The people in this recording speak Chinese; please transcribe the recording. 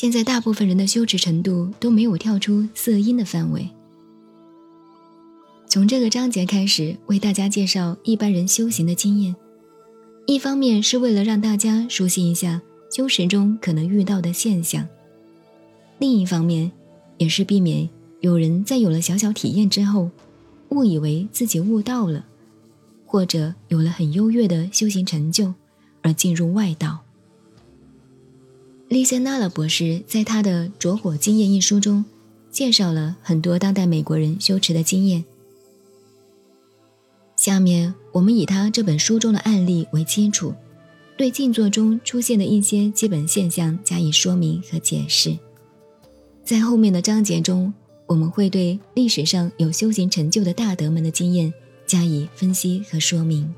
现在大部分人的修持程度都没有跳出色音的范围。从这个章节开始，为大家介绍一般人修行的经验，一方面是为了让大家熟悉一下修持中可能遇到的现象，另一方面，也是避免有人在有了小小体验之后，误以为自己悟道了，或者有了很优越的修行成就，而进入外道。利森纳勒博士在他的《着火经验》一书中，介绍了很多当代美国人修持的经验。下面我们以他这本书中的案例为基础，对静坐中出现的一些基本现象加以说明和解释。在后面的章节中，我们会对历史上有修行成就的大德们的经验加以分析和说明。